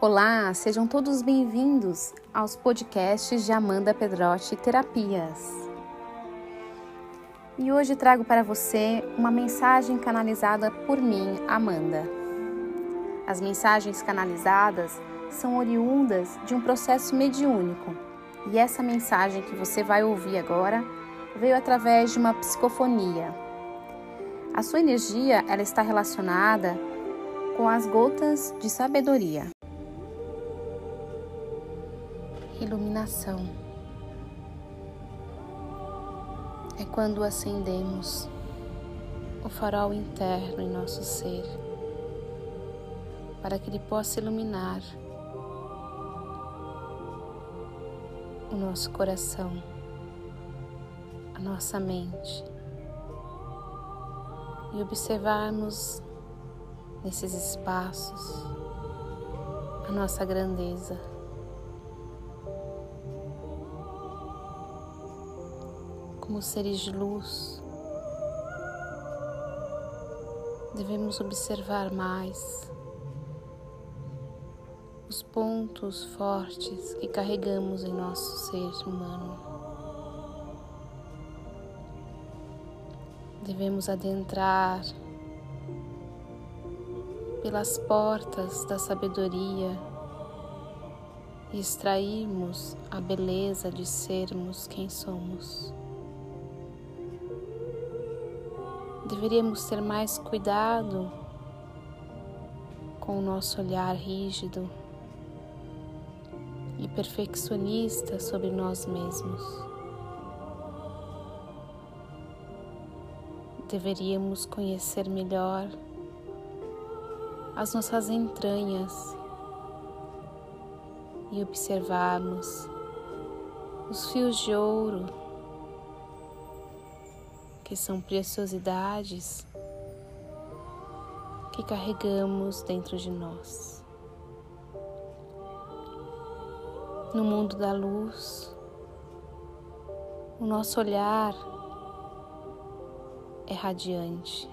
Olá, sejam todos bem-vindos aos podcasts de Amanda Pedrotti Terapias. E hoje trago para você uma mensagem canalizada por mim, Amanda. As mensagens canalizadas são oriundas de um processo mediúnico, e essa mensagem que você vai ouvir agora veio através de uma psicofonia. A sua energia ela está relacionada com as gotas de sabedoria. Iluminação é quando acendemos o farol interno em nosso ser para que ele possa iluminar o nosso coração, a nossa mente e observarmos nesses espaços a nossa grandeza. Como seres de luz, devemos observar mais os pontos fortes que carregamos em nosso ser humano. Devemos adentrar pelas portas da sabedoria e extrairmos a beleza de sermos quem somos. Deveríamos ter mais cuidado com o nosso olhar rígido e perfeccionista sobre nós mesmos. Deveríamos conhecer melhor as nossas entranhas e observarmos os fios de ouro que são preciosidades que carregamos dentro de nós. No mundo da luz, o nosso olhar é radiante.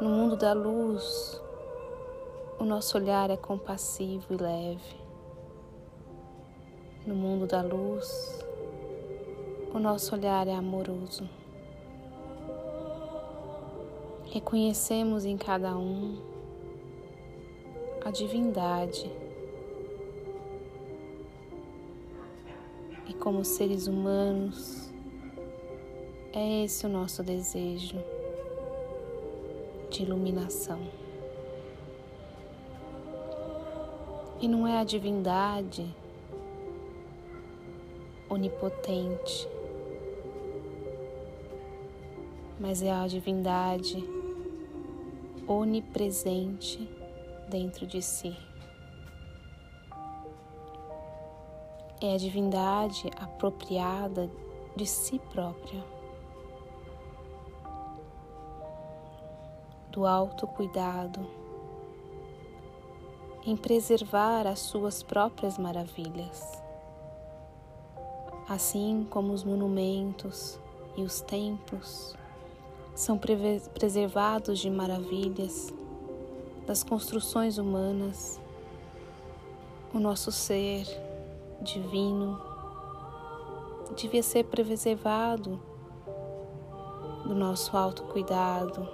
No mundo da luz, o nosso olhar é compassivo e leve. No mundo da luz, o nosso olhar é amoroso. Reconhecemos em cada um a divindade. E como seres humanos, é esse o nosso desejo de iluminação. E não é a divindade onipotente mas é a divindade onipresente dentro de si. É a divindade apropriada de si própria, do autocuidado, em preservar as suas próprias maravilhas, assim como os monumentos e os templos são preservados de maravilhas das construções humanas, o nosso ser divino devia ser preservado do nosso autocuidado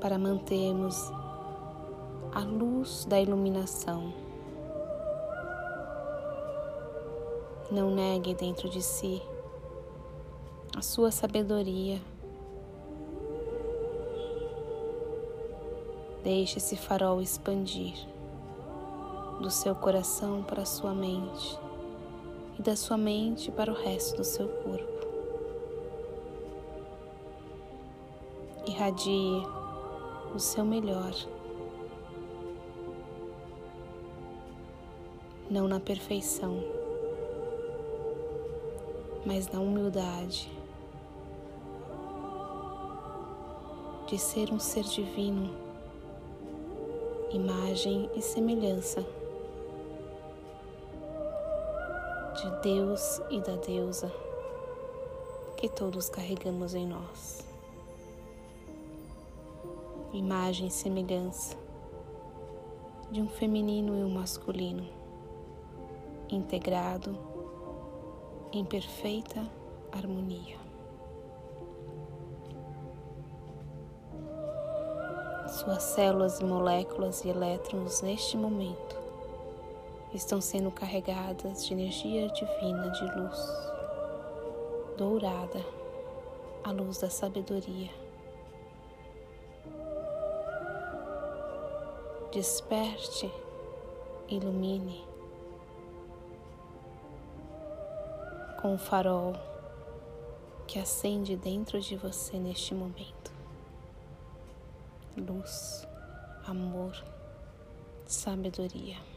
para mantermos a luz da iluminação. Não negue dentro de si a sua sabedoria. Deixe esse farol expandir do seu coração para a sua mente e da sua mente para o resto do seu corpo. Irradie o seu melhor, não na perfeição, mas na humildade de ser um ser divino, imagem e semelhança de Deus e da deusa que todos carregamos em nós. imagem e semelhança de um feminino e um masculino integrado em perfeita harmonia. Suas células moléculas e elétrons neste momento estão sendo carregadas de energia divina de luz, dourada, a luz da sabedoria. Desperte, ilumine com o farol que acende dentro de você neste momento. Luz, amor, sabedoria.